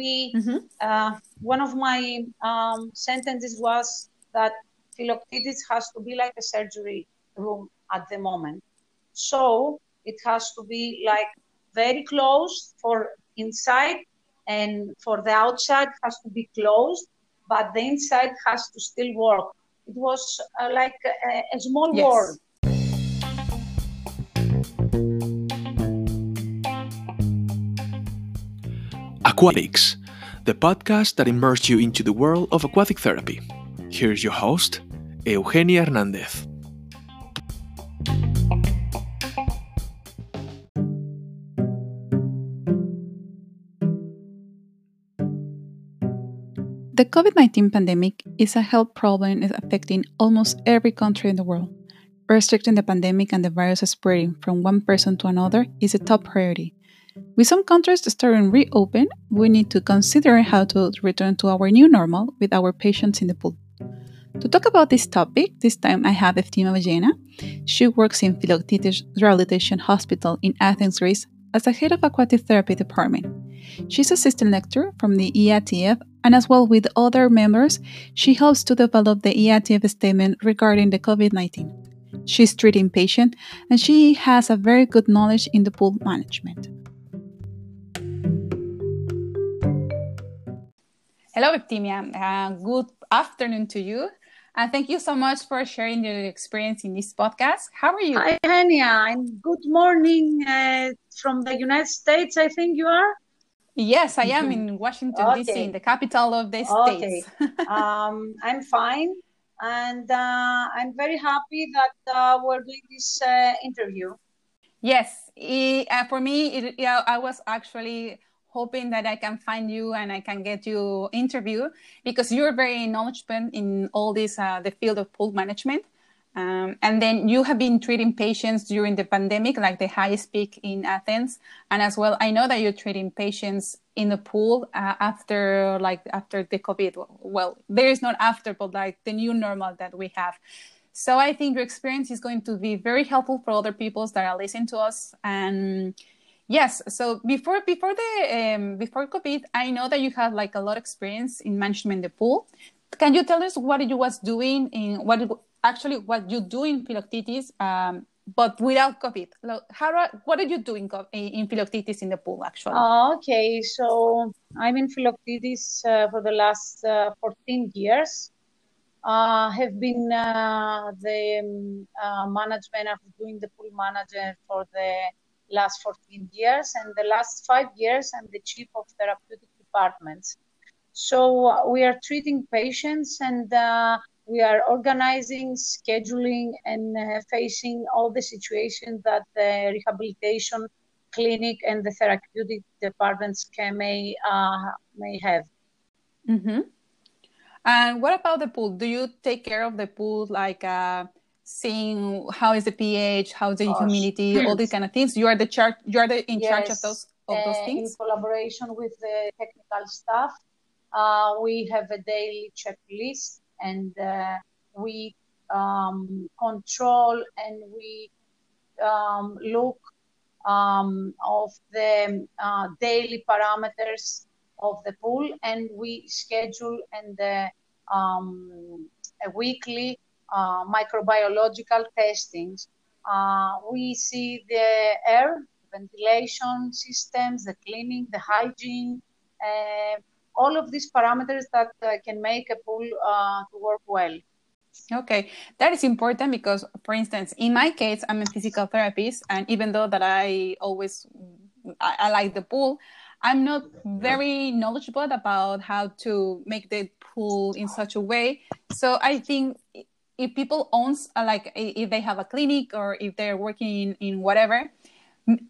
we mm-hmm. uh, one of my um, sentences was that Philoctetes has to be like a surgery room at the moment. So it has to be like very closed for inside and for the outside has to be closed, but the inside has to still work. It was uh, like a, a small yes. world. Aquatics, the podcast that immerses you into the world of aquatic therapy. Here's your host, Eugenia Hernandez. The COVID 19 pandemic is a health problem affecting almost every country in the world. Restricting the pandemic and the virus spreading from one person to another is a top priority. With some countries starting reopen, we need to consider how to return to our new normal with our patients in the pool. To talk about this topic, this time I have Eftimia Villena. She works in Philoctetes Rehabilitation Hospital in Athens, Greece, as a head of aquatic therapy department. She's assistant lecturer from the IATF, and as well with other members, she helps to develop the IATF statement regarding the COVID 19. She's treating patients, and she has a very good knowledge in the pool management. Hello, Eftimia. Uh, good afternoon to you. And thank you so much for sharing your experience in this podcast. How are you? Hi, Henia. And good morning uh, from the United States, I think you are. Yes, I am in Washington, okay. D.C., in the capital of the okay. States. um, I'm fine. And uh, I'm very happy that uh, we're doing this uh, interview. Yes, it, uh, for me, it, yeah, I was actually hoping that I can find you and I can get you interview because you're very knowledgeable in all this uh, the field of pool management. Um, and then you have been treating patients during the pandemic, like the highest peak in Athens, and as well, I know that you're treating patients in the pool uh, after, like after the COVID. Well, there is not after, but like the new normal that we have. So I think your experience is going to be very helpful for other people that are listening to us, and Yes. So before before the um, before COVID, I know that you had like a lot of experience in management the pool. Can you tell us what you was doing in what actually what you do in Philoctetes, um, but without COVID? How what are you doing in Philoctetes in the pool actually? Oh, okay. So I'm in Philoctetes uh, for the last uh, 14 years. Uh, have been uh, the um, uh, management of doing the pool manager for the last 14 years, and the last five years, I'm the chief of therapeutic departments. So uh, we are treating patients and uh, we are organizing, scheduling, and uh, facing all the situations that the rehabilitation clinic and the therapeutic departments can, may uh, may have. Mm-hmm. And what about the pool? Do you take care of the pool like? Uh seeing how is the pH, how's the Gosh. humidity, all these kind of things. You are the chart. You are the in yes. charge of those of those uh, things. In collaboration with the technical staff, uh, we have a daily checklist, and uh, we um, control and we um, look um, of the uh, daily parameters of the pool, and we schedule and um, a weekly uh, microbiological testings. Uh, we see the air, ventilation systems, the cleaning, the hygiene, uh, all of these parameters that uh, can make a pool uh, to work well. Okay, that is important because, for instance, in my case, I'm a physical therapist, and even though that I always I, I like the pool, I'm not very knowledgeable about how to make the pool in such a way. So I think if people owns uh, like if they have a clinic or if they're working in, in whatever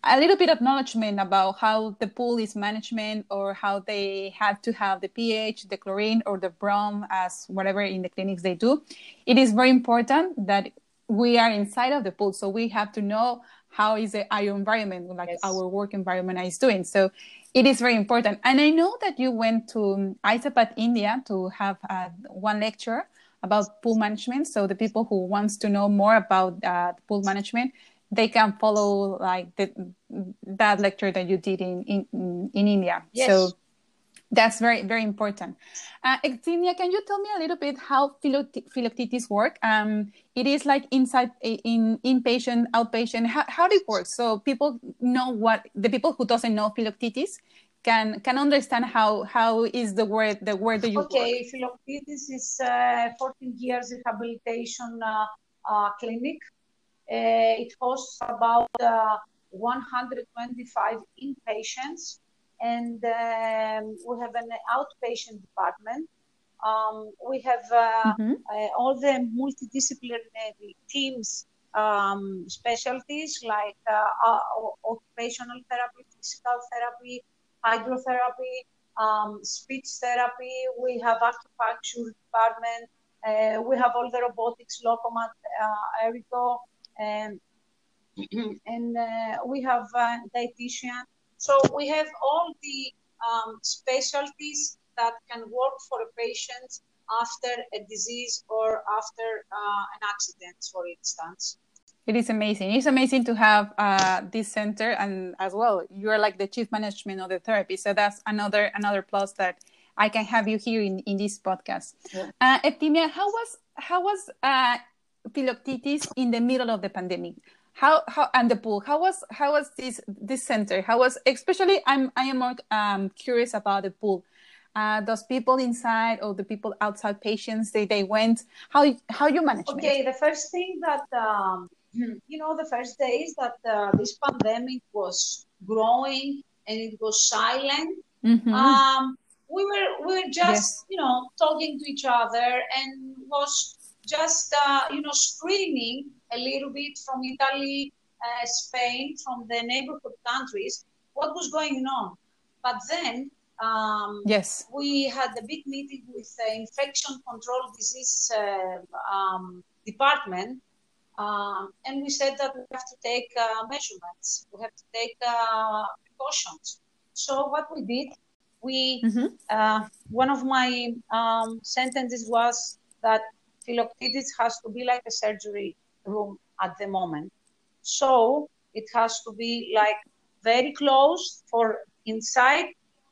a little bit of acknowledgement about how the pool is management or how they have to have the pH, the chlorine, or the brom as whatever in the clinics they do. It is very important that we are inside of the pool, so we have to know how is the our environment, like yes. our work environment is doing. So it is very important. And I know that you went to ISAPAT India to have uh, one lecture about pool management. So the people who wants to know more about uh, pool management, they can follow like the, that lecture that you did in in, in India. Yes. So That's very, very important. Uh, Xenia, can you tell me a little bit how Philoctetes work? Um, it is like inside, in inpatient, outpatient. How, how do it work? So people know what the people who doesn't know Philoctetes can can understand how how is the word the word that you okay work. Philoctetes is uh, 14 years rehabilitation uh, uh, clinic uh, it hosts about uh, 125 inpatients and um, we have an outpatient department um, we have uh, mm-hmm. all the multidisciplinary teams um, specialties like occupational therapy physical therapy hydrotherapy, um, speech therapy. We have acupuncture department. Uh, we have all the robotics, Lokomat, uh, Erigo, and, and uh, we have uh, dietitian. So we have all the um, specialties that can work for a patient after a disease or after uh, an accident, for instance. It is amazing. It's amazing to have uh, this center, and as well, you are like the chief management of the therapy. So that's another another plus that I can have you here in, in this podcast. Yeah. Uh, Eftimia, how was how was uh, Philoctetes in the middle of the pandemic? How how and the pool? How was how was this this center? How was especially? I'm I am more um, curious about the pool. Uh, those people inside or the people outside patients they, they went how how you manage okay it? the first thing that um, you know, the first days that uh, this pandemic was growing and it was silent, mm-hmm. um, we were we were just yes. you know talking to each other and was just uh, you know screening a little bit from Italy, uh, Spain, from the neighborhood countries what was going on. But then um, yes, we had a big meeting with the infection control disease uh, um, department um, and we said that we have to take uh, measurements, we have to take uh, precautions. So what we did, we mm-hmm. uh, one of my um, sentences was that Philoctetes has to be like a surgery room at the moment. So it has to be like very closed for inside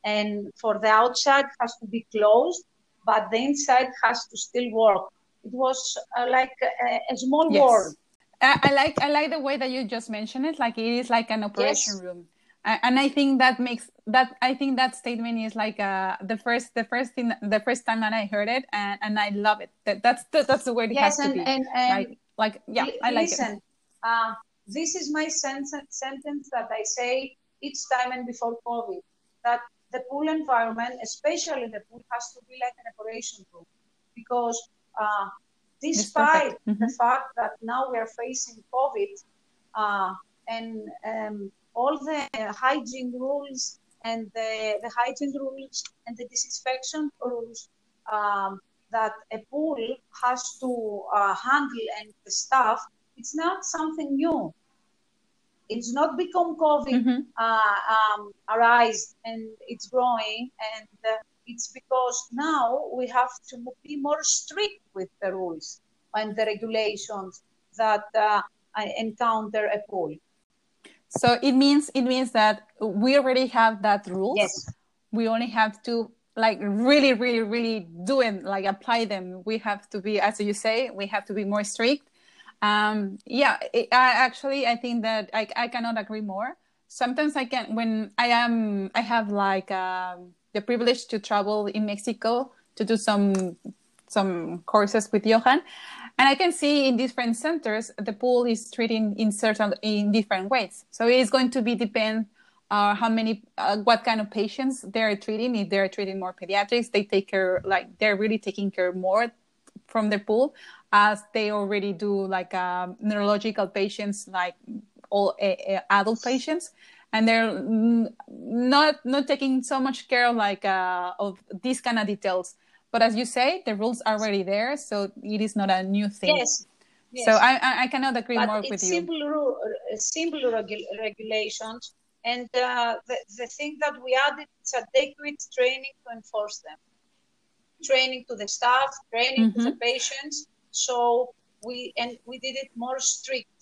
and for the outside has to be closed, but the inside has to still work it was uh, like a, a small yes. world. I, I, like I like the way that you just mentioned it. Like it is like an operation yes. room, and I think that makes that I think that statement is like uh, the first the first thing the first time that I heard it, and, and I love it. That that's the, that's the word it yes, has and, to be. And, and like, like yeah, I like listen, it. Uh, this is my sen- sentence that I say each time and before COVID that the pool environment, especially the pool, has to be like an operation room because uh, despite mm-hmm. the fact that now we are facing COVID uh, and um, all the hygiene rules and the, the hygiene rules and the disinfection rules um, that a pool has to uh, handle and the staff, it's not something new. It's not become COVID mm-hmm. uh, um, arise and it's growing and uh, it's because now we have to be more strict with the rules and the regulations that uh, encounter a pool. So it means it means that we already have that rules. Yes. We only have to like really, really, really do it, like apply them. We have to be, as you say, we have to be more strict. Um, yeah, it, I actually I think that I, I cannot agree more. Sometimes I can when I am I have like um, the privilege to travel in Mexico to do some some courses with Johan, and I can see in different centers the pool is treating in certain in different ways. So it is going to be depend uh, how many uh, what kind of patients they're treating. If they're treating more pediatrics, they take care like they're really taking care more from the pool as they already do like uh, neurological patients like all uh, adult patients and they're not not taking so much care of like uh, of these kind of details. But as you say, the rules are already there, so it is not a new thing. Yes. yes. So I, I cannot agree but more with simple you. simple regu- regulations, and uh, the, the thing that we added is adequate training to enforce them. Training to the staff, training mm-hmm. to the mm-hmm. patients. So we and we did it more strict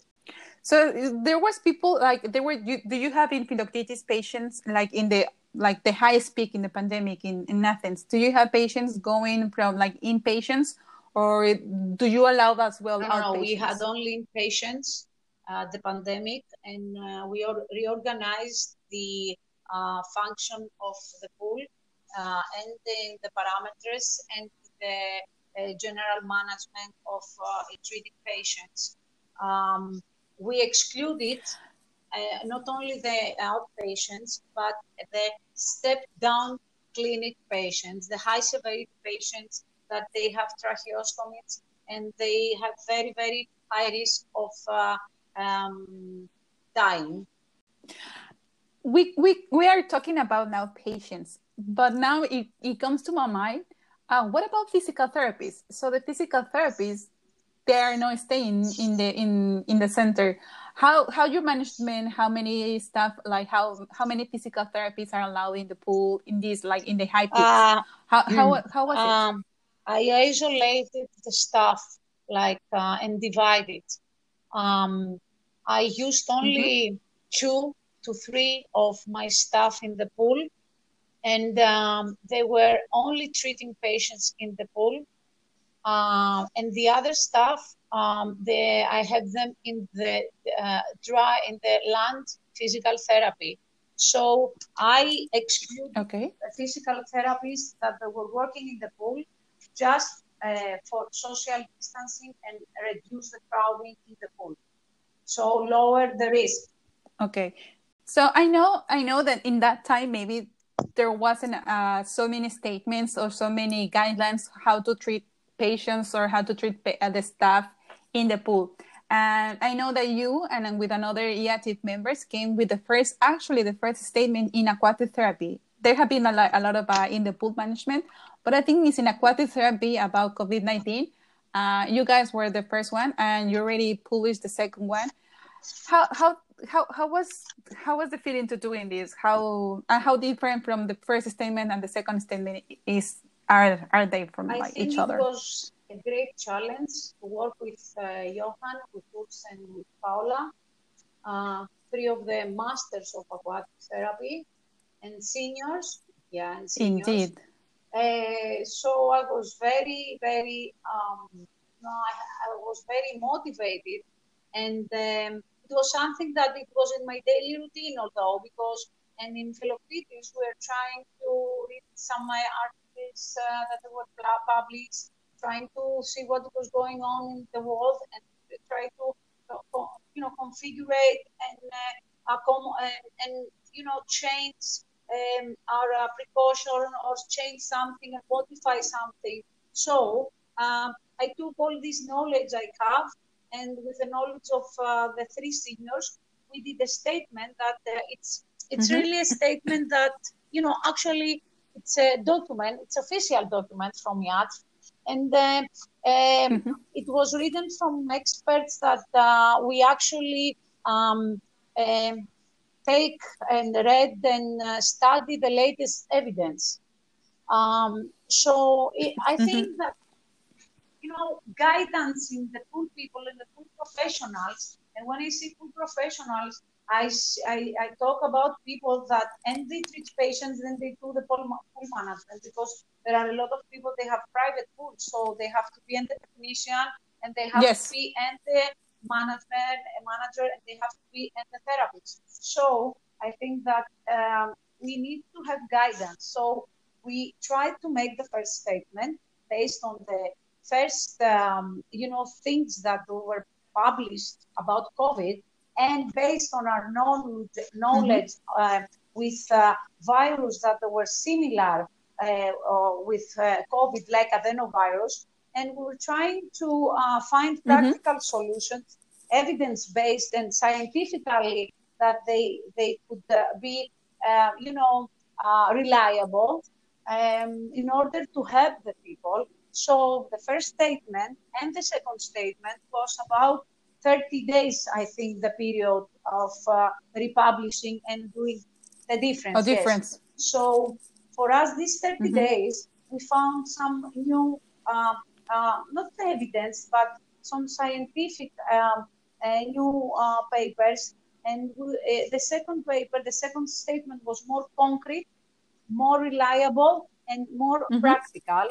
so there was people like there were. You, do you have in Philoctetes patients like in the like the highest peak in the pandemic in, in Athens? Do you have patients going from like inpatients, or do you allow that as well? No, no, we had only inpatients uh, the pandemic, and uh, we reorganized the uh, function of the pool uh, and the, the, parameters and the uh, general management of uh, treating patients. Um, we excluded not only the outpatients, but the step down clinic patients, the high severity patients that they have tracheostomies and they have very, very high risk of uh, um, dying. We, we, we are talking about now patients, but now it, it comes to my mind. Uh, what about physical therapies? So the physical therapies, they are not staying in the in in the center. How how your management? How many staff? Like how how many physical therapies are allowed in the pool in this like in the high peaks? Uh, how how mm, how was um, it? I isolated the staff like uh, and divided. Um, I used only mm-hmm. two to three of my staff in the pool, and um, they were only treating patients in the pool. Uh, and the other staff, um, they, I have them in the uh, dry in the land physical therapy. So I exclude okay. physical therapists that were working in the pool just uh, for social distancing and reduce the crowding in the pool so lower the risk okay so i know i know that in that time maybe there wasn't uh, so many statements or so many guidelines how to treat patients or how to treat uh, the staff in the pool and i know that you and with another IATF members came with the first actually the first statement in aquatic therapy there have been a lot, a lot of uh, in the pool management but i think it's in aquatic therapy about covid-19 uh, you guys were the first one, and you already published the second one. How how how how was how was the feeling to doing this? How uh, how different from the first statement and the second statement is are are they from I like, think each other? It was a great challenge to work with uh, Johan, with Urs, and with Paula, uh, three of the masters of aquatic therapy and seniors. Yeah, and seniors. Indeed. Uh, so I was very, very, um, know, I, I, was very motivated, and um, it was something that it was in my daily routine, although because and in Philoctetes we were trying to read some of uh, that were published, trying to see what was going on in the world, and try to, you know, configure and uh, and, and you know change um, our uh, precaution or change something and modify something. So um, I took all this knowledge I have, and with the knowledge of uh, the three seniors, we did a statement that uh, it's it's mm-hmm. really a statement that you know actually it's a document, it's official document from IAT, and uh, um, mm-hmm. it was written from experts that uh, we actually um, um, take and read and uh, study the latest evidence. Um, so it, I mm-hmm. think that you know guidance in the pool people and the pool professionals. And when I say pool professionals, I, I, I, talk about people that and they treat patients and they do the pool, pool management because there are a lot of people they have private pools, so they have to be in the technician and they have yes. to be in the management, a manager, and they have to be in the therapist. So I think that um, we need to have guidance. So we try to make the first statement based on the first, um, you know, things that were published about COVID, and based on our knowledge, knowledge mm-hmm. uh, with uh, virus that were similar uh, with uh, COVID, like adenovirus, and we were trying to uh, find mm-hmm. practical mm-hmm. solutions, evidence-based and scientifically that they they could uh, be, you know, reliable um, in order to help the people. So the first statement and the second statement was about 30 days, I think, the period of uh, republishing and doing the difference. A difference. Yes. So for us, these 30 mm-hmm. days, we found some new, uh, uh, not evidence, but some scientific um, new papers and we, uh, the second paper, the second statement was more concrete more reliable and more mm-hmm. practical.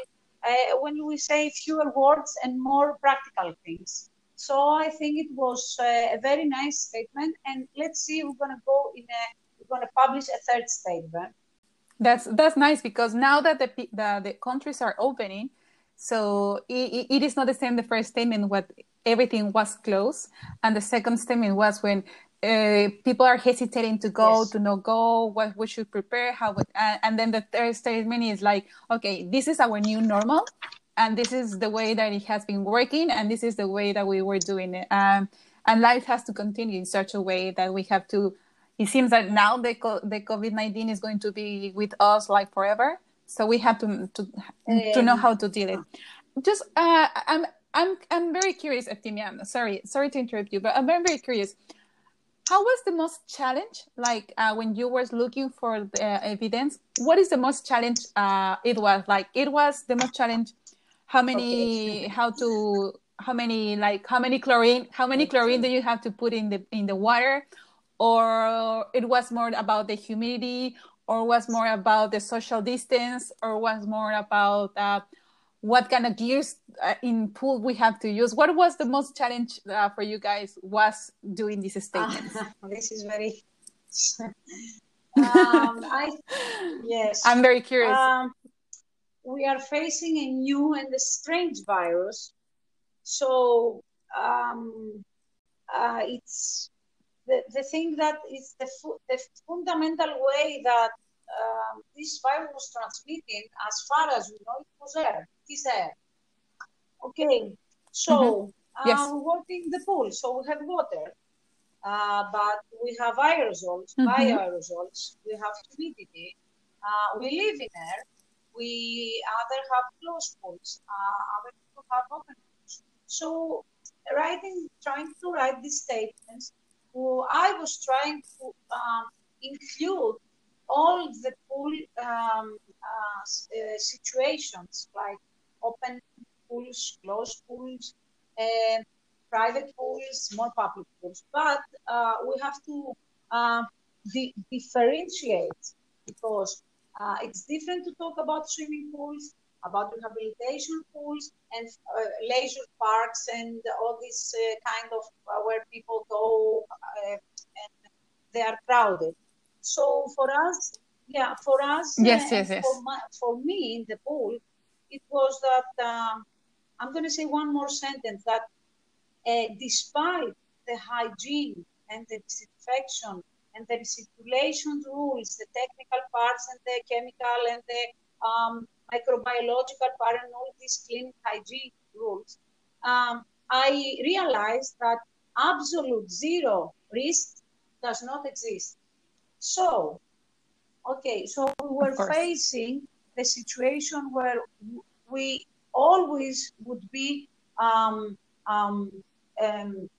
Uh, when we say fewer words and more practical things. So I think it was a very nice statement. And let's see, we're going to go in a, we're going to publish a third statement. That's that's nice because now that the the, the countries are opening, so it, it is not the same. The first statement what everything was closed, and the second statement was when uh, people are hesitating to go, yes. to not go, what we should prepare, how, uh, and then the third statement is like, okay, this is our new normal, and this is the way that it has been working, and this is the way that we were doing it, um, and life has to continue in such a way that we have to. It seems that now the the COVID nineteen is going to be with us like forever, so we have to to um, to know how to deal it. Just, uh, I'm I'm I'm very curious, Eftimian. Sorry, sorry to interrupt you, but I'm very very curious how was the most challenge like uh, when you were looking for the evidence what is the most challenge uh, it was like it was the most challenge how many okay. how to how many like how many chlorine how many chlorine do you have to put in the in the water or it was more about the humidity or was more about the social distance or was more about uh, what kind of gears uh, in pool we have to use. What was the most challenge uh, for you guys was doing these statements? this is very. um, I yes. I'm very curious. Um, we are facing a new and a strange virus, so um, uh, it's the, the thing that is the, fu- the fundamental way that um, this virus was transmitted, as far as we know, it was air. It is air. Okay, so mm-hmm. yes. uh, we're working the pool, so we have water, uh, but we have aerosols, mm-hmm. bioaerosols, we have humidity, uh, we live in air, we either have closed pools, uh, other people have open pools. So, writing, trying to write these statements, I was trying to um, include all the pool um, uh, uh, situations like open pools, closed pools, uh, private pools, more public pools. But uh, we have to uh, di- differentiate because uh, it's different to talk about swimming pools, about rehabilitation pools, and leisure parks, and all this kind of where people go and they are crowded. So for us, yeah, for us, yes, yes, yes. For, my, for me in the pool, it was that um, I'm going to say one more sentence that uh, despite the hygiene and the disinfection and the recirculation rules, the technical parts and the chemical and the um, microbiological part and all these clean hygiene rules, um, I realized that absolute zero risk does not exist. So, okay, so we were facing the situation where we always would be um, um, um,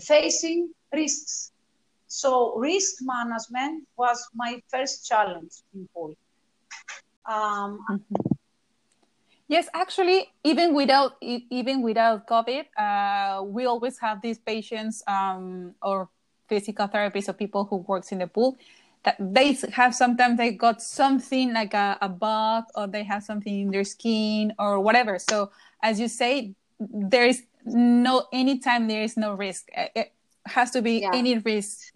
facing risks. So risk management was my first challenge in pool. Um, mm-hmm. Yes, actually, even without even without COVID, uh, we always have these patients um, or physical therapists or people who works in the pool that they have sometimes they got something like a, a bug or they have something in their skin or whatever so as you say there is no anytime there is no risk it has to be yeah. any risk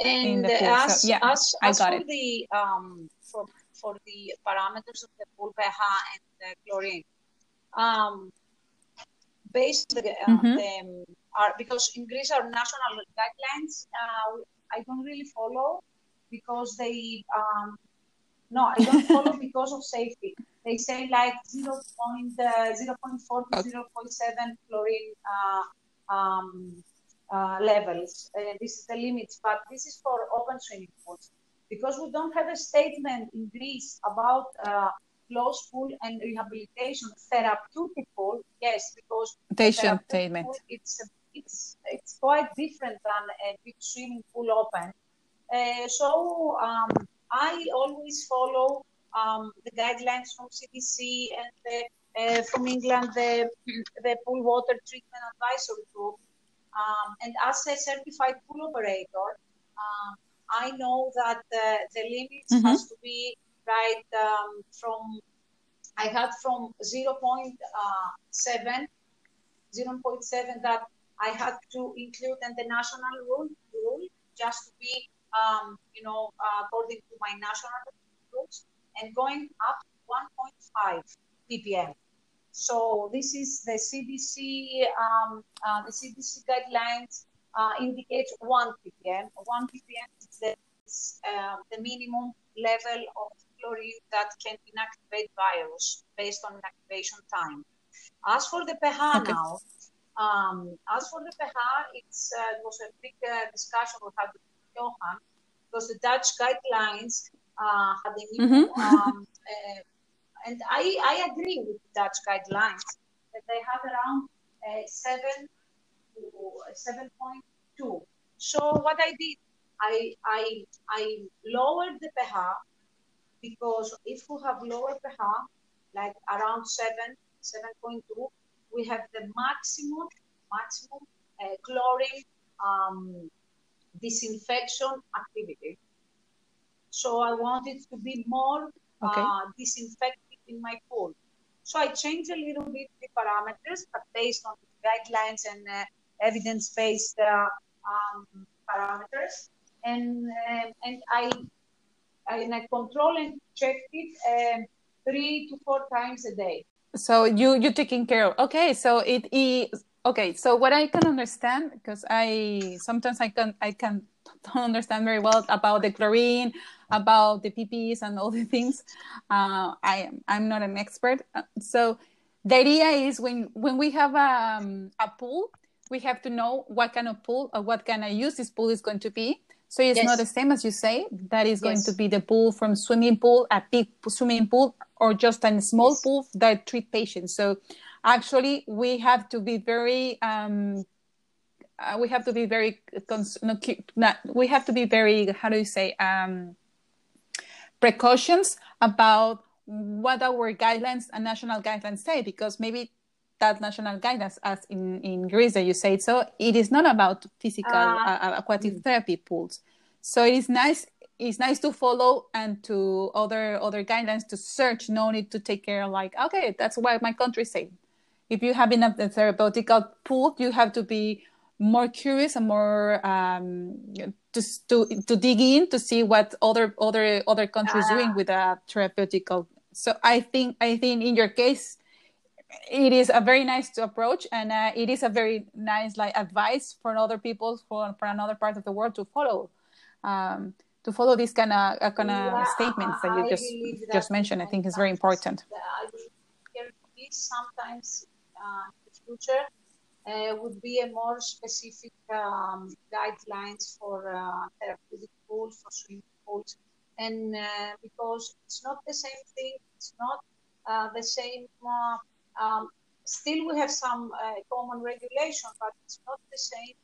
and in the. As, so, yeah as, I got for it. the um for, for the parameters of the pool pH and the chlorine um based the, uh, mm-hmm. the are because in Greece our national guidelines uh, I don't really follow because they um, no I don't follow because of safety. They say like 0. Point, uh, 0.4 to okay. 0.7 chlorine uh, um, uh, levels. this is the limits, but this is for open swimming pools because we don't have a statement in Greece about uh, closed pool and rehabilitation therapeutic pool. Yes, because statement. Pool, it's it's it's quite different than a big swimming pool open. Uh, so um, I always follow um, the guidelines from CDC and the, uh, from England, the, the pool water treatment advisory group. Um, and as a certified pool operator, um, I know that the limits mm-hmm. has to be right? Um, from I had from 0.7, 0.7 that I had to include in the national rule, rule just to be, um, you know, uh, according to my national rules, and going up 1.5 ppm. So this is the CDC, um, uh, the CDC guidelines uh, indicates 1 ppm. 1 ppm is the, uh, the minimum level of chlorine that can inactivate virus based on inactivation time. As for the pH Okay. now, um, as for the pH, it's, uh, it was a big uh, discussion we had with Johan because the Dutch guidelines uh, had a new, Mhm. um, uh, and I, I agree with the Dutch guidelines that they have around uh, 7 to 7.2. So what I did, I, I, I lowered the pH because if we have lower pH, like around 7, 7.2, we have the maximum, maximum uh, chlorine um, disinfection activity. So I wanted to be more Okay. uh, disinfected in my pool. So I changed a little bit the parameters, but based on guidelines and uh, evidence-based uh, um, parameters. And um and I and I control and check it um, three to four times a day. so you you taking care of okay so it is okay so what i can understand because i sometimes i can i can don't understand very well about the chlorine about the pp's and all the things uh, i am i'm not an expert Uh, so the idea is when when we have um, a pool we have to know what kind of pool or what kind of use this pool is going to be so it's Yes. not the same as you say that is going Yes. to be the pool from swimming pool a big swimming pool or just a small Yes. pool that treat patients so actually we have to be very um, uh, we have to be very cons- no, not, we have to be very how do you say um, precautions about what our guidelines and national guidelines say because maybe that national guidance as in, in greece that you said so it is not about physical Uh, uh, aquatic mm. therapy pools. So it is nice it's nice to follow and to other other guidelines to search no need to take care like okay that's what my country say if you have enough the therapeutical pool you have to be more curious and more um, to, to to dig in to see what other other other countries Ah. doing with a therapeutical. So i think i think in your case it is a very nice to approach and uh, it is a very nice like advice for other people for, for another part of the world to follow um, to follow these kind of uh, kind of Yeah, statements that you I just just mentioned. I think is very important. sometimes, uh, I believe sometimes uh, in the future would be a more specific um, guidelines for uh, therapeutic pools, for swimming pools, and uh, because it's not the same thing, it's not uh, the same. Uh, um, still, we have some uh, common regulation, but it's not the same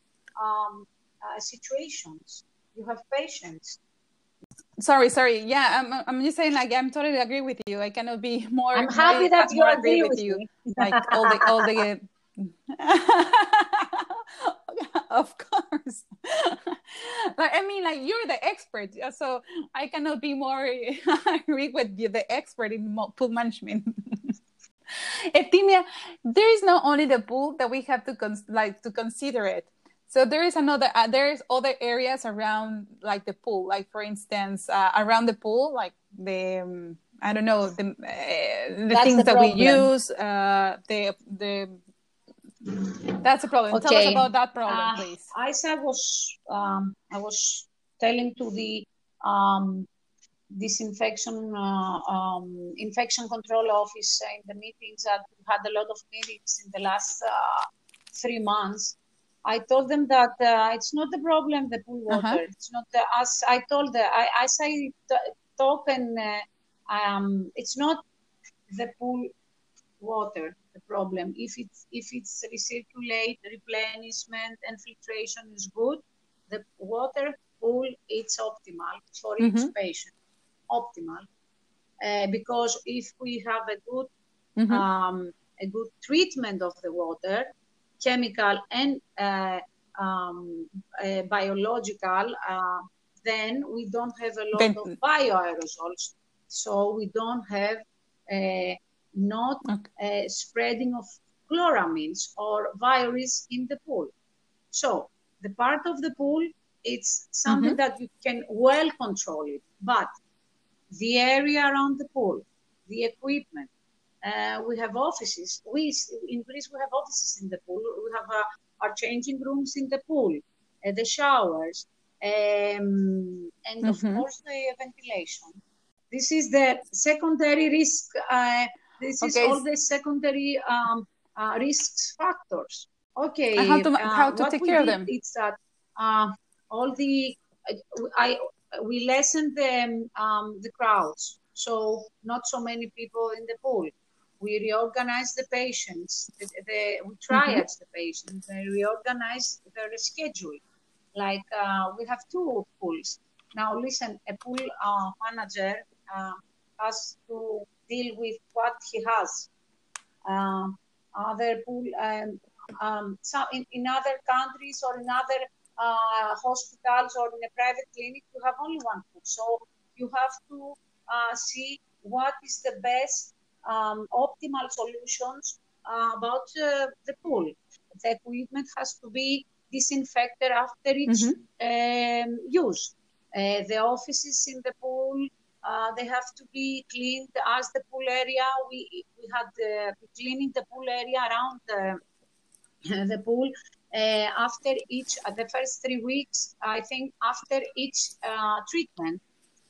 um, uh, situations. You have patients. sorry sorry yeah i'm, I'm just saying like i'm totally agree with you i cannot be more I'm happy that you more agree with me. like all the all the of course. Like i mean like you're the expert so i cannot be more agree with you the expert in pool management. Eftimia, there is not only the pool that we have to cons- like to consider it. So there is another uh, there's other areas around like the pool like for instance uh, around the pool like the um, i don't know the, uh, the things the that we use uh, the the that's a problem tell us about that problem Uh, please As I was, um, I was telling to the um, disinfection, uh, um, infection control office in the meetings that we had a lot of meetings in the last uh, three months. I told them that uh, it's not the problem, the pool water. Uh-huh. It's not the, as I told the, I, as I t- talk and uh, um, it's not the pool water the problem. If it's if it's recirculate, replenishment, and filtration is good, the water pool it's optimal for each Mhm. patient. Optimal, uh, because if we have a good Mhm. um, a good treatment of the water, chemical and uh, um, uh, biological, uh, then we don't have a lot Then- of bioaerosols so we don't have uh, not okay. uh, spreading of chloramines or virus in the pool. So the part of the pool, it's something mm-hmm. that you can well control it, but the area around the pool, the equipment, uh, we have offices. We in Greece we have offices in the pool. We have uh, our changing rooms in the pool, uh, the showers, um, and mm-hmm. of course the ventilation. This is the secondary risk. Uh, this okay. is all the secondary um, uh, risk factors. Okay. And how to, uh, how to take care of them? It's that all the I we lessen the um, the crowds, so not so many people in the pool we reorganize the patients, the, the, we triage mm-hmm. the patients, We reorganize their schedule. Like uh, we have two pools. Now, listen, a pool uh, manager uh, has to deal with what he has. Uh, other pool, um, um, some in, in other countries or in other uh, hospitals or in a private clinic, you have only one pool. So you have to uh, see what is the best um, optimal solutions uh, about uh, the pool. The equipment has to be disinfected after each mm-hmm. um, use. Uh, the offices in the pool, uh, they have to be cleaned as the pool area. We, we had uh, cleaning the pool area around the, the pool uh, after each, the first three weeks, I think after each treatment.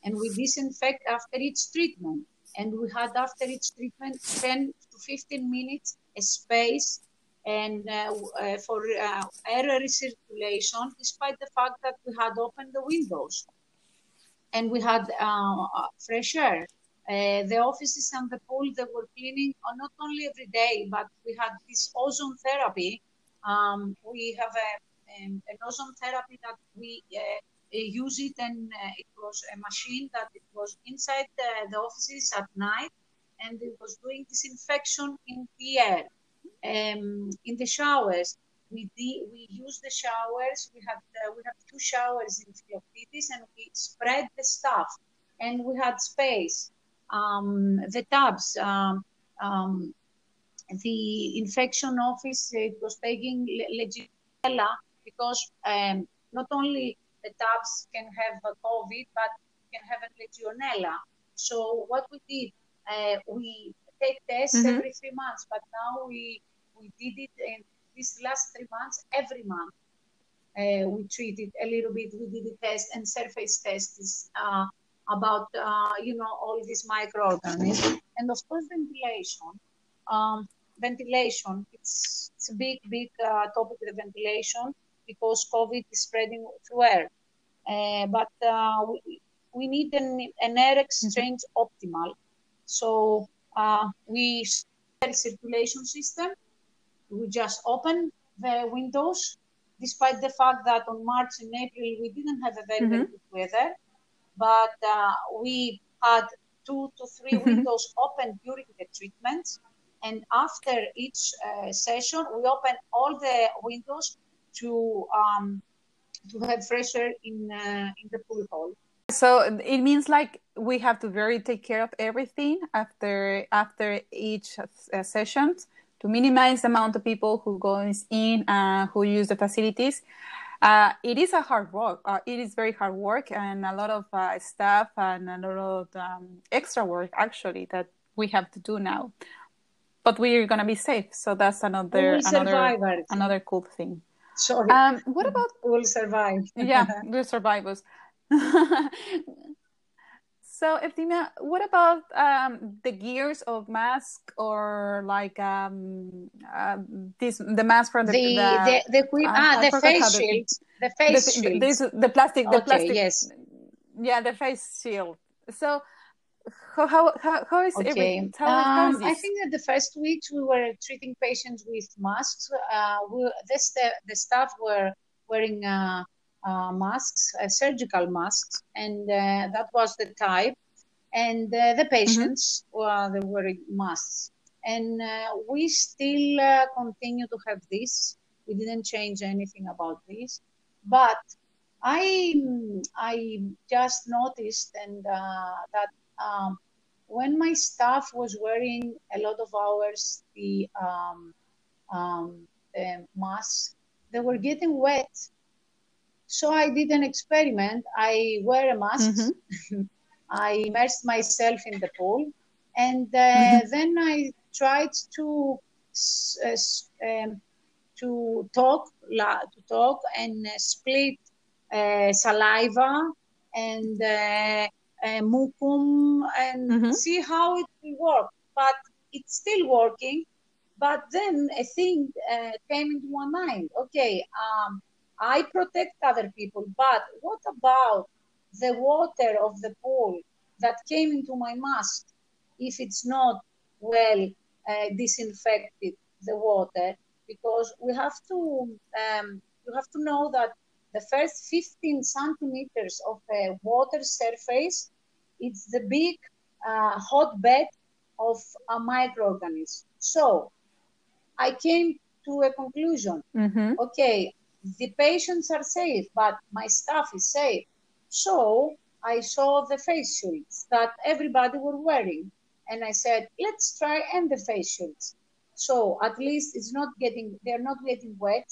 And we disinfect after each treatment and we had after each treatment 10 to 15 minutes a space and uh, uh, for uh, air recirculation despite the fact that we had opened the windows and we had uh, fresh air. Uh, the offices and the pool they were cleaning uh, not only every day but we had this ozone therapy. Um, we have a, um, an ozone therapy that we use it and uh, it was a machine that it was inside the, the, offices at night and it was doing disinfection in the air um, in the showers we de- we use the showers we have uh, we have two showers in Philoctetes and we spread the stuff and we had space um, the tubs um, um the infection office it was taking legionella because um, not only the tubs can have COVID, but can have a Legionella. So what we did, uh, we take tests mm-hmm. every three months, but now we we did it in these last three months every month. Uh, we treated a little bit. We did a test and surface tests uh, about uh, you know all these microorganisms, and of course ventilation. Um, ventilation. It's, it's a big, big uh, topic. The ventilation because COVID is spreading through air. Uh, but uh, we, we need an, an air exchange mm-hmm. optimal. So uh, we circulation system. We just open the windows, despite the fact that on March and April we didn't have a very, mm-hmm. very good weather. But uh, we had two to 3 mm-hmm. windows open during the treatments. And after each uh, session, we open all the windows to um, to have fresh air in uh, in the pool hall. So it means like we have to very take care of everything after after each uh, session to minimize the amount of people who goes in and who use the facilities. Uh, it is a hard work. Uh, it is very hard work and a lot of uh, staff and a lot of um, extra work actually that we have to do now. But we're gonna be safe, so that's another another another cool thing. Sorry. Um, what about we'll survive? yeah, we're survivors. so, Eftimia, what about um, the gears of mask or like um, uh, this the mask for the the the, the, the uh, ah the face shield the face the, shield this, the plastic the okay, plastic yes yeah the face shield so how how how, how is okay. How, um, how I think that the first weeks we were treating patients with masks. Uh, we, this the, the staff were wearing uh, masks, uh, surgical masks, and uh, that was the type. And uh, the patients mm-hmm. were they wearing masks, and we still continue to have this. We didn't change anything about this, but I I just noticed and that um, when my staff was wearing a lot of hours the um, um, the mask, they were getting wet. So I did an experiment. I wear a mask. Mm-hmm. I immersed myself in the pool, and uh, mm-hmm. then I tried to uh, um, to talk to talk and uh, split uh, saliva and uh, uh, mucum and mm-hmm. see how it will work. But it's still working. But then a thing uh, came into my mind. Okay, um, I protect other people, but what about the water of the pool that came into my mask? If it's not well uh, disinfected, the water, because we have to um, you have to know that the first 15 centimeters of the water surface, it's the big uh, hotbed of a microorganism. So I came to a conclusion. Mm-hmm. Okay, the patients are safe, but my staff is safe. So I saw the face shields that everybody were wearing. And I said, let's try and the face shields. So at least it's not getting, they're not getting wet,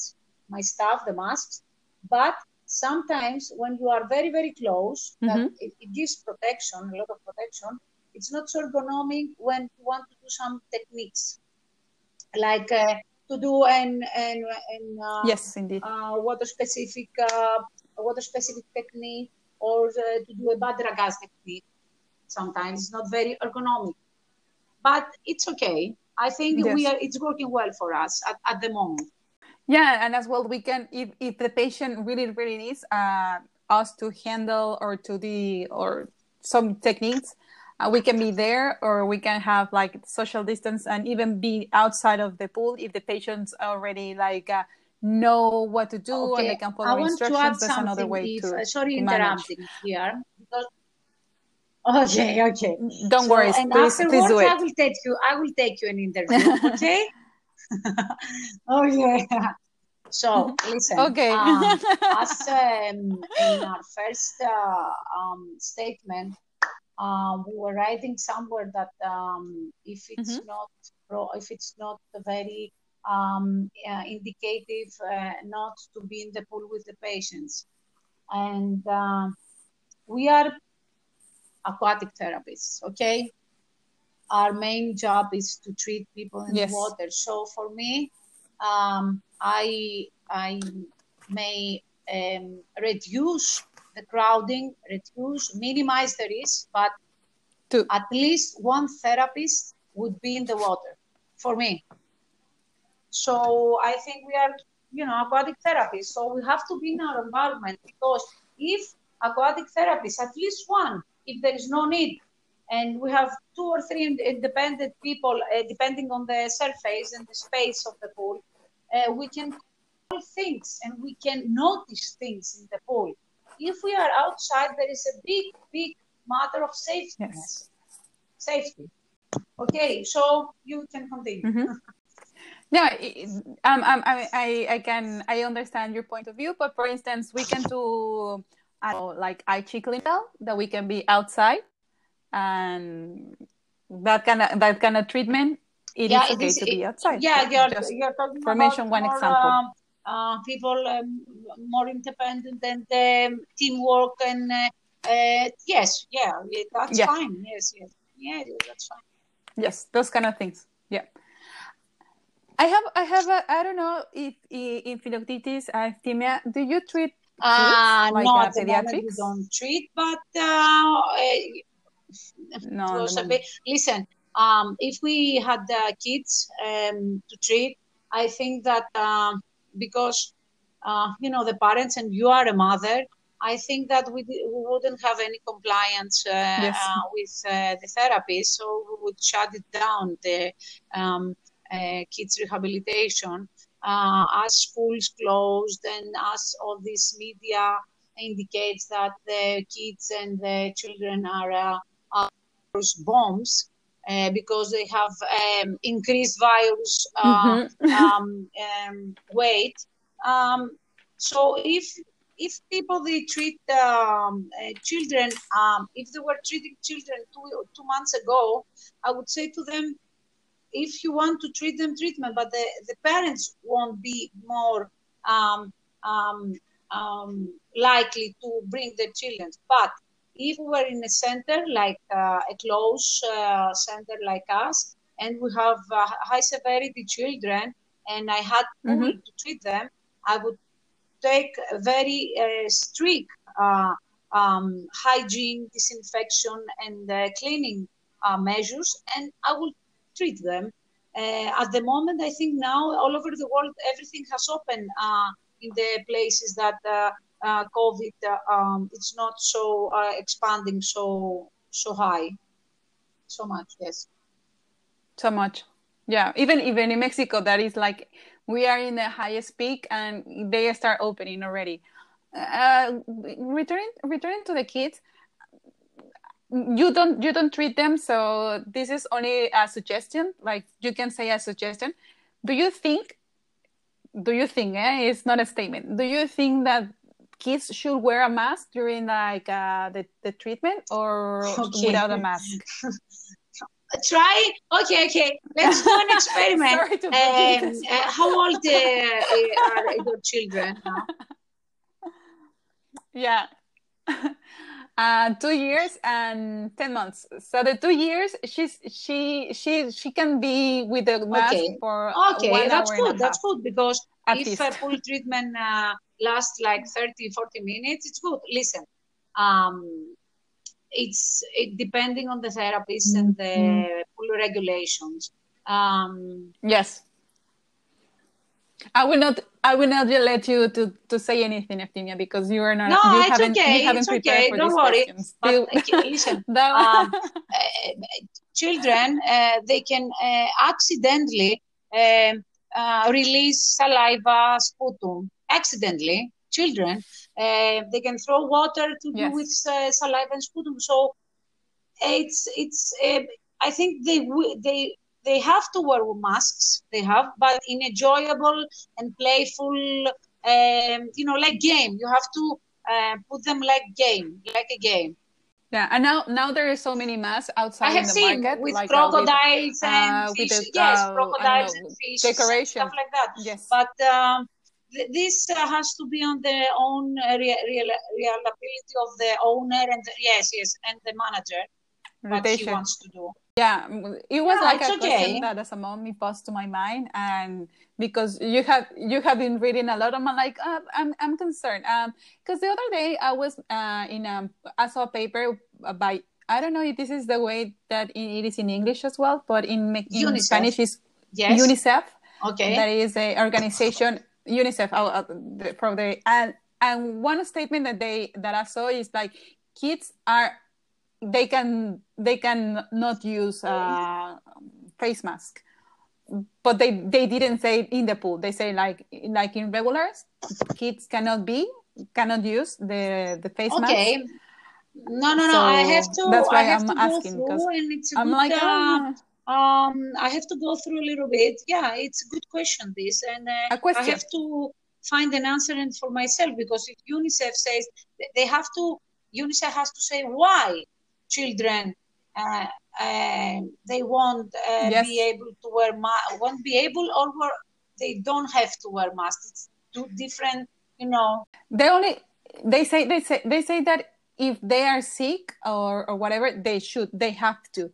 my staff, the masks, but sometimes when you are very very close mm-hmm. it, it, gives protection a lot of protection it's not so ergonomic when you want to do some techniques like uh, to do an, an, an uh, yes indeed. uh, water specific uh, water specific technique or uh, to do a Bad Ragaz technique. Sometimes it's not very ergonomic but it's okay. I think yes. we are it's working well for us at, at the moment. Yeah, and as well, we can if if the patient really really needs uh, us to handle or to the or some techniques, uh, we can be there or we can have like social distance and even be outside of the pool if the patients already like uh, know what to do okay. and they can follow instructions. That's another way if, to. Uh, sorry, to interrupting here because. Okay, okay. Don't so, worry, please, please do it. I will take you. I will take you an interview. Okay. oh yeah. So listen. okay. um, as um, in our first uh, um, statement, um, we were writing somewhere that um, if it's mm-hmm. not pro, if it's not very um, uh, indicative, uh, not to be in the pool with the patients, and uh, we are aquatic therapists. Okay, our main job is to treat people in yes. the water. So for me, um, I I may um, reduce the crowding, reduce, minimize the risk, but to at least one therapist would be in the water for me. So I think we are, you know, aquatic therapists. So we have to be in our environment because if aquatic therapists, at least one, if there is no need, and we have two or three independent people, uh, depending on the surface and the space of the pool, uh, we can call things and we can notice things in the pool. If we are outside, there is a big, big matter of safety. Yes. Safety. Okay, so you can continue. Mm-hmm. No, um, um, I, I, can, I understand your point of view, but for instance, we can do, I know, like eye clinical that we can be outside and that kind of that kind of treatment it yeah, is okay to be outside yeah you're, Just you're talking for mention one example um, uh, people um, more independent and um, teamwork and uh, uh, yes yeah that's yeah. fine yes yes yeah that's fine yes those kind of things yeah I have, I have, a, I don't know if in philoctetes, asthenia, do you treat uh, like no, pediatrics? Don't treat, but uh, no, no. Bit, listen, um, if we had uh, kids um, to treat, I think that um, because uh, you know the parents and you are a mother, I think that we, we wouldn't have any compliance uh, yes. Uh, with uh, the therapy, so we would shut it down the um, uh, kids rehabilitation as schools closed and as all this media indicates that the kids and the children are bombs uh, because they have um, increased virus uh, mm-hmm. um, um, weight. Um, so if if people they treat um, uh, children, um, if they were treating children two two months ago, I would say to them, if you want to treat them, treatment, but the, the parents won't be more um, um, um, likely to bring their children. But if we're in a center like uh, a close uh, center like us, and we have uh, high severity children, and I had mm-hmm. to treat them, I would take a very uh, strict uh, um, hygiene, disinfection, and uh, cleaning measures, and I will treat them. at the moment, I think now all over the world, everything has opened in the places that uh, COVID, uh, um, it's not so uh, expanding so so high, so much. Yes, so much. Yeah, even even in Mexico, that is like we are in the highest peak, and they start opening already. Uh, returning returning to the kids, you don't you don't treat them. So this is only a suggestion. Like you can say a suggestion. Do you think? Do you think? Eh, it's not a statement. Do you think that kids should wear a mask during like uh, the, the treatment or okay. without a mask? Try okay okay. Let's do an experiment. Um, uh, how old uh, are your children yeah. Uh, two years and 10 months. So the two years she's she she she can be with the mask okay. for okay that's good that's good because At if least. a full treatment uh, lasts like 30 40 minutes it's good listen um, it's it, depending on the therapists mm-hmm. and the mm-hmm. regulations um, yes I will not. I will not let you to, to say anything, Eftimia, because you are not. No, you it's haven't, okay. You haven't it's prepared okay. For Don't worry. But, okay, listen, um, uh, children, uh, they can uh, accidentally um, uh, release saliva, sputum. Accidentally, children, uh, they can throw water to yes. do with uh, saliva and sputum. So it's it's. I think they they they have to wear masks they have but in enjoyable and playful um, you know like game you have to uh, put them like game like a game yeah, and now now there are so many masks outside I have in the seen market, with like, crocodiles uh, with, and uh, fish. the, yes, uh, crocodiles know, and fish, decoration, stuff like that. Yes, but um, this uh, has to be on the own uh, real, real, reliability of the owner and the, yes, yes, and the manager. Rotation. What he wants to do yeah it was yeah, like a okay. question that as a mom it passed to my mind and because you have you have been reading a lot i'm like uh, i'm i'm concerned um because the other day i was uh in a i saw a paper by i don't know if this is the way that it is in english as well but in, in spanish is yes. unicef okay that is a organization unicef uh, from the and and one statement that they that i saw is like kids are they can they can not use uh, face mask but they they didn't say in the pool. They say like like in regulars kids cannot be cannot use the the face okay. mask. Okay. No no no so i have to that's why i to asking go through and it's a i'm like uh, um i have to go through a little bit yeah it's a good question this and uh, question. i have to find an answer and for myself because if unicef says they have to unicef has to say why children uh, uh, they won't uh, yes. be able to wear ma- won't be able or they don't have to wear masks it's two different you know they only they say they say they say that if they are sick or, or whatever they should they have to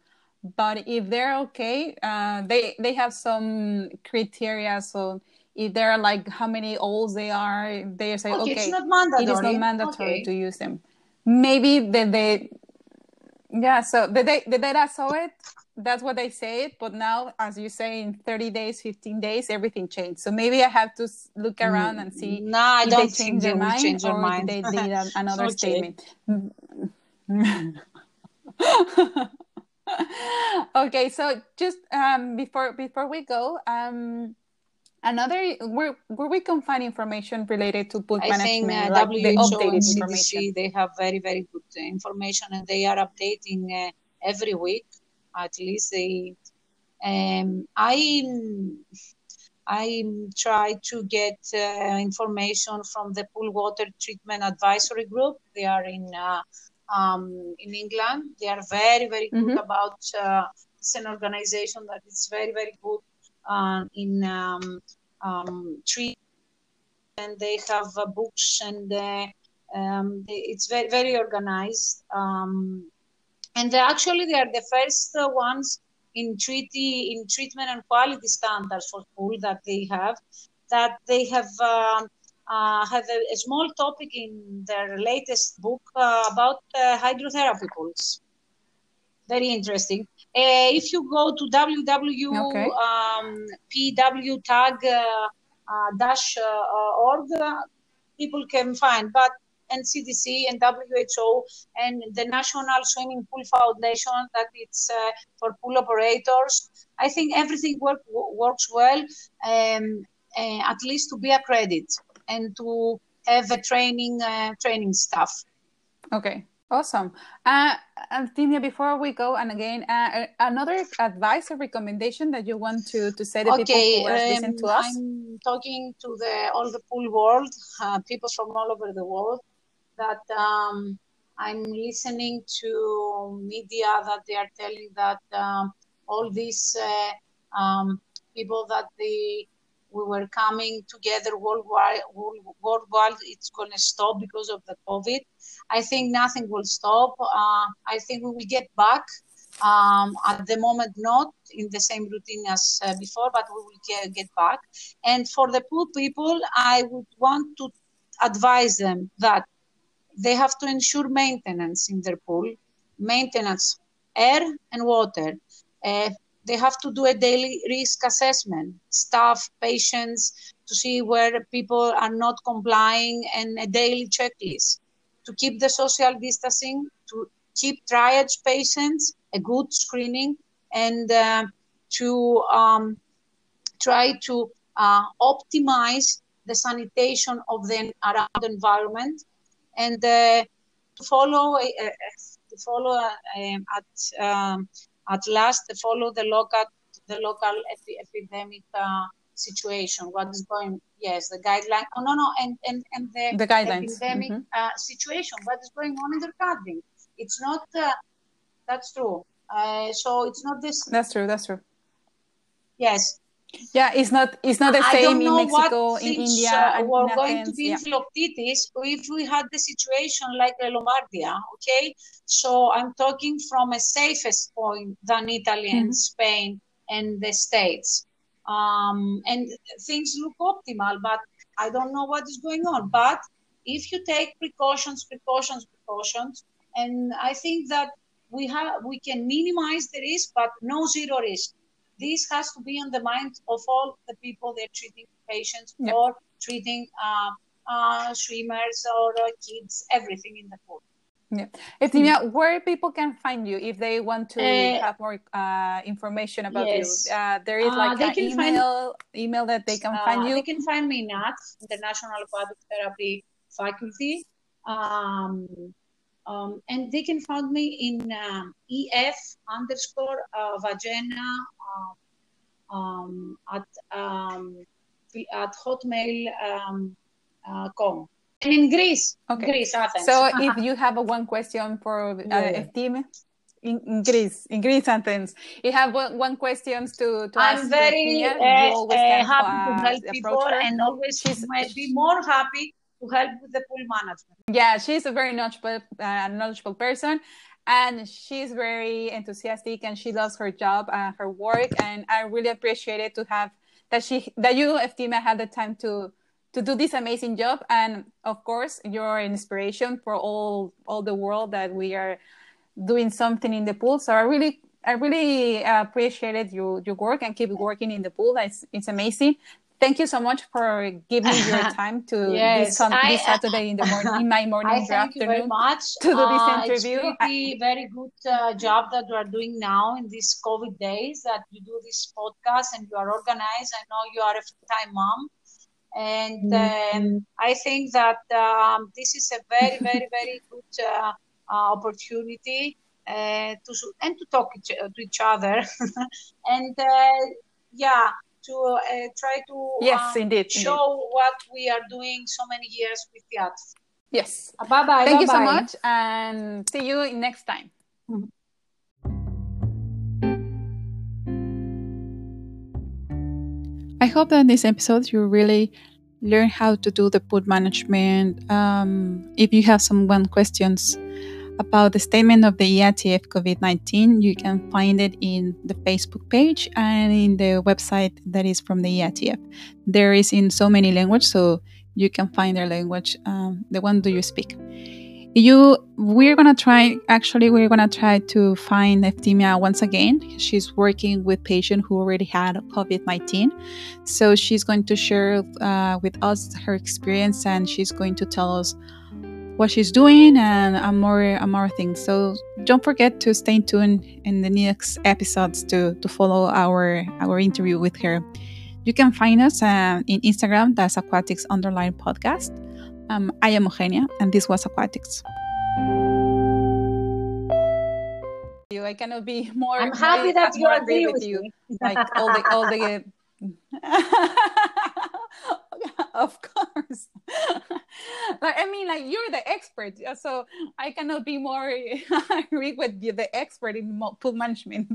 but if they're okay uh, they they have some criteria so if they're like how many olds they are they say okay, okay it's not mandatory. it is not mandatory okay. to use them maybe the, they yeah, so the day the data saw it, that's what they say it. But now, as you say, in 30 days, 15 days, everything changed. So maybe I have to look around and see no, I don't they change their mind change or mind. they did another statement. okay, so just um, before before we go, um, another where where we can find information related to pool I management, think uh, like WHO the updated and information. CDC they have very very good information and they are updating uh, every week at least they um, I I try to get uh, information from the pool water treatment advisory group. They are in uh, um, in England. They are very very good mm-hmm. about. Uh, it's an organization that is very very good uh, in um, um, treat, and they have uh, books and uh, um, they, it's very very organized. Um, and they actually they are the first ones in treaty in treatment and quality standards for pool that they have that they have uh, uh, have a, a, small topic in their latest book uh, about uh, hydrotherapy pools very interesting uh, if you go to www.pwtag okay. um, dash org people can find but and CDC and WHO and the National Swimming Pool Foundation that it's uh, for pool operators. I think everything work, works well, um, uh, at least to be accredited and to have a training uh, training staff. Okay. Awesome. Uh, Antonia, before we go, and again, uh, another advice or recommendation that you want to, to say to okay, people who are um, listening to us? I'm talking to the all the pool world, uh, people from all over the world that um, I'm listening to media that they are telling that um, all these uh, um, people that they we were coming together worldwide, worldwide it's going to stop because of the COVID. I think nothing will stop. Uh, I think we will get back. Um, at the moment, not in the same routine as uh, before, but we will get, get back. And for the poor people, I would want to advise them that they have to ensure maintenance in their pool, maintenance, air and water. Uh, they have to do a daily risk assessment, staff, patients, to see where people are not complying, and a daily checklist to keep the social distancing, to keep triage patients, a good screening, and uh, to um, try to uh, optimize the sanitation of the around environment and uh, to follow uh, uh, to follow um, at um, at last follow the local the local epi- epidemic situation. What is going yes the guideline oh no no and and, and the, the guidelines epidemic mm-hmm. uh, situation. What is going on in the country? It's not uh, that's true. Uh, so it's not this that's true that's true. Yes yeah, it's not it's not the same in Mexico, in India. Uh, and we're going to be yeah. in Philoctetes if we had the situation like Lombardia. Okay, so I'm talking from a safest point than Italy mm-hmm. and Spain and the States. Um, and things look optimal, but I don't know what is going on. But if you take precautions, precautions, precautions, and I think that we have we can minimize the risk, but no zero risk this has to be on the mind of all the people they're treating patients or treating uh, uh, swimmers or uh, kids, everything in the pool. Yeah. Eftimia, where people can find you if they want to uh, have more uh, information about yes. you? Uh, there is like an email, find, email that they can find you? They can find me in NATS, International Aquatic Therapy Faculty. Um, um, and they can find me in um, EF underscore uh, vagina um, um at um, at hotmail.com. Um, uh, and in Greece, okay. Greece, Athens. So if you have a one question for uh, yeah. team in, in, Greece, in Greece, Athens, you have one, one question to, to I'm ask. I'm very uh, uh, happy to help people and always She's, be more happy to help with the pool management. Yeah, she's a very knowledgeable, uh, knowledgeable person and she's very enthusiastic and she loves her job and her work and i really appreciate it to have that she that you Eftimia had the time to to do this amazing job. And of course you're an inspiration for all all the world that we are doing something in the pool. So i really i really appreciated your your work and keep working in the pool. It's, it's amazing thank you so much for giving your time to yes, this, I, this Saturday in the morning, in my morning I thank you very much to do this uh, interview. It's really very good uh, job that you are doing now in these COVID days. That you do this podcast and you are organized. I know you are a full-time mom, and mm-hmm. um, I think that um, this is a very, very, very good uh, uh opportunity. Uh, to and to talk to each other, and uh, yeah, to uh, try to Yes, um, indeed, show what we are doing so many years with the theaters. Yes. Bye bye. Thank you so much and see you next time. I hope that in this episode you really learn how to do the pool management. Um, if you have some one questions about the statement of the E IATF COVID 19, you can find it in the Facebook page and in the website that is from the E IATF. There is in so many languages, so you can find their language, um, the one do you speak. You, we're gonna try. Actually, we're gonna try to find Eftimia once again. She's working with patient who already had COVID nineteen, so she's going to share uh, with us her experience, and she's going to tell us what she's doing and uh, more uh, more things. So don't forget to stay tuned in the next episodes to to follow our our interview with her. You can find us uh, in Instagram. That's Aquatics Underline Podcast. Um, I am Eugenia, and this was Aquatics. You, I cannot be more. I'm happy that you agree with you. me. Like all the all the. of course. like I mean, like you're the expert, uh, so I cannot be more agree with you, the expert in pool management.